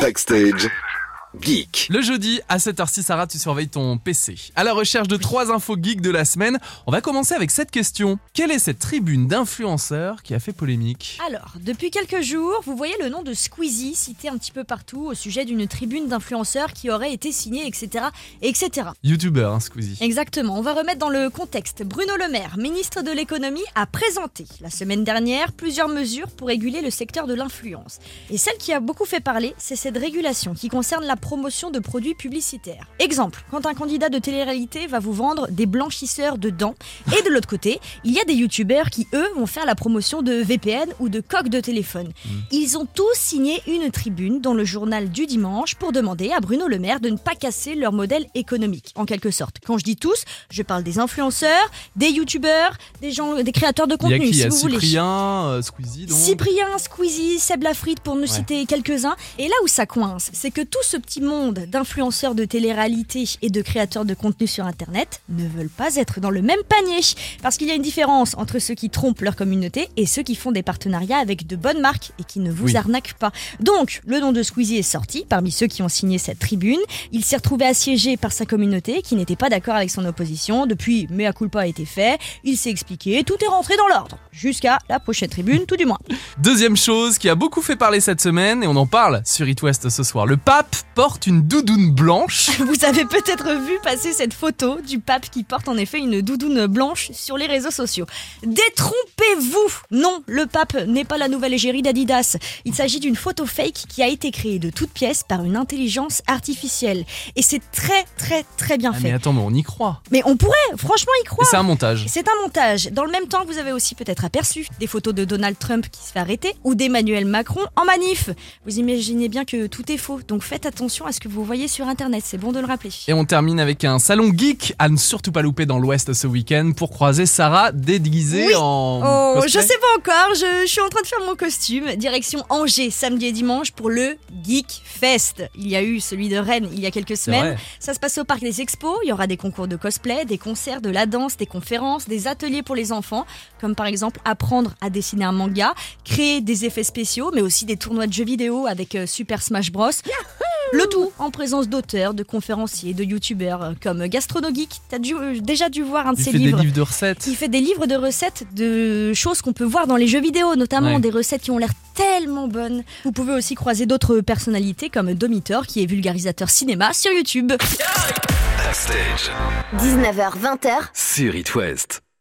Backstage. Geek. Le jeudi à 7h06, Sarah, tu surveilles ton PC. À la recherche de trois infos geeks de la semaine, on va commencer avec cette question. Quelle est cette tribune d'influenceurs qui a fait polémique Alors, depuis quelques jours, vous voyez le nom de Squeezie cité un petit peu partout au sujet d'une tribune d'influenceurs qui aurait été signée, etc. etc. Youtubeur, hein, Squeezie. Exactement, on va remettre dans le contexte. Bruno Le Maire, ministre de l'économie, a présenté la semaine dernière plusieurs mesures pour réguler le secteur de l'influence. Et celle qui a beaucoup fait parler, c'est cette régulation qui concerne la promotion de produits publicitaires. Exemple, quand un candidat de télé-réalité va vous vendre des blanchisseurs de dents, et de l'autre côté, il y a des youtubeurs qui, eux, vont faire la promotion de VPN ou de coques de téléphone. Ils ont tous signé une tribune dans le journal du dimanche pour demander à Bruno Le Maire de ne pas casser leur modèle économique, en quelque sorte. Quand je dis tous, je parle des influenceurs, des youtubeurs, des gens, des créateurs de Il y a contenu, qui Il y si a vous voulez. Cyprien, euh, Squeezie, donc. Cyprien, Squeezie, Seb Lafrite pour ne Ouais. citer quelques-uns. Et là où ça coince, c'est que tout ce petit monde d'influenceurs de télé-réalité et de créateurs de contenu sur Internet ne veulent pas être dans le même panier. Parce qu'il y a une différence entre ceux qui trompent leur communauté et ceux qui font des partenariats avec de bonnes marques et qui ne vous Oui. arnaquent pas. Donc, le nom de Squeezie est sorti parmi ceux qui ont signé cette tribune. Il s'est retrouvé assiégé par sa communauté qui n'était pas d'accord avec son opposition. Depuis, mea culpa a été fait. Il s'est expliqué, tout est rentré dans l'ordre. Jusqu'à la prochaine tribune, tout du moins. Deuxième chose qui a beaucoup fait parler cette semaine, et on en parle sur It West ce soir. Le pape porte une doudoune blanche. Vous avez peut-être vu passer cette photo du pape qui porte en effet une doudoune blanche sur les réseaux sociaux. Détrompez-vous Non, le pape n'est pas la nouvelle égérie d'Adidas. Il s'agit d'une photo fake qui a été créée de toutes pièces par une intelligence artificielle. Et c'est très très très bien Ah, fait. mais attends, mais on y croit. Mais on pourrait franchement y croire. c'est un montage. C'est un montage. Dans le même temps, vous avez aussi peut-être aperçu des photos de Donald Trump qui se fait arrêter ou d'Emmanuel Macron en manif. Vous imaginez bien que tout est faux, donc faites attention à ce que vous voyez sur Internet, c'est bon de le rappeler. Et on termine avec un salon geek à ne surtout pas louper dans l'Ouest ce week-end pour croiser Sarah déguisée Oui. en. Oh, cosplay. je sais pas encore, je, je suis en train de faire mon costume. Direction Angers, samedi et dimanche pour le Geek Fest. Il y a eu celui de Rennes il y a quelques semaines. Ça se passe au parc des expos. Il y aura des concours de cosplay, des concerts, de la danse, des conférences, des ateliers pour les enfants, comme par exemple apprendre à dessiner un manga, créer des effets spéciaux, mais aussi des tournois de jeux vidéo avec euh, Super Smash Bros. Le tout en présence d'auteurs, de conférenciers, de youtubeurs euh, comme Gastronogeek. T'as dû- euh, déjà dû voir un de Il ses fait livres. des livres de recettes. Il fait des livres de recettes de choses qu'on peut voir dans les jeux vidéo, notamment Ouais. des recettes qui ont l'air tellement bonnes. Vous pouvez aussi croiser d'autres personnalités comme Domitor qui est vulgarisateur cinéma sur YouTube. Backstage. 19h, 20h, Sur It West.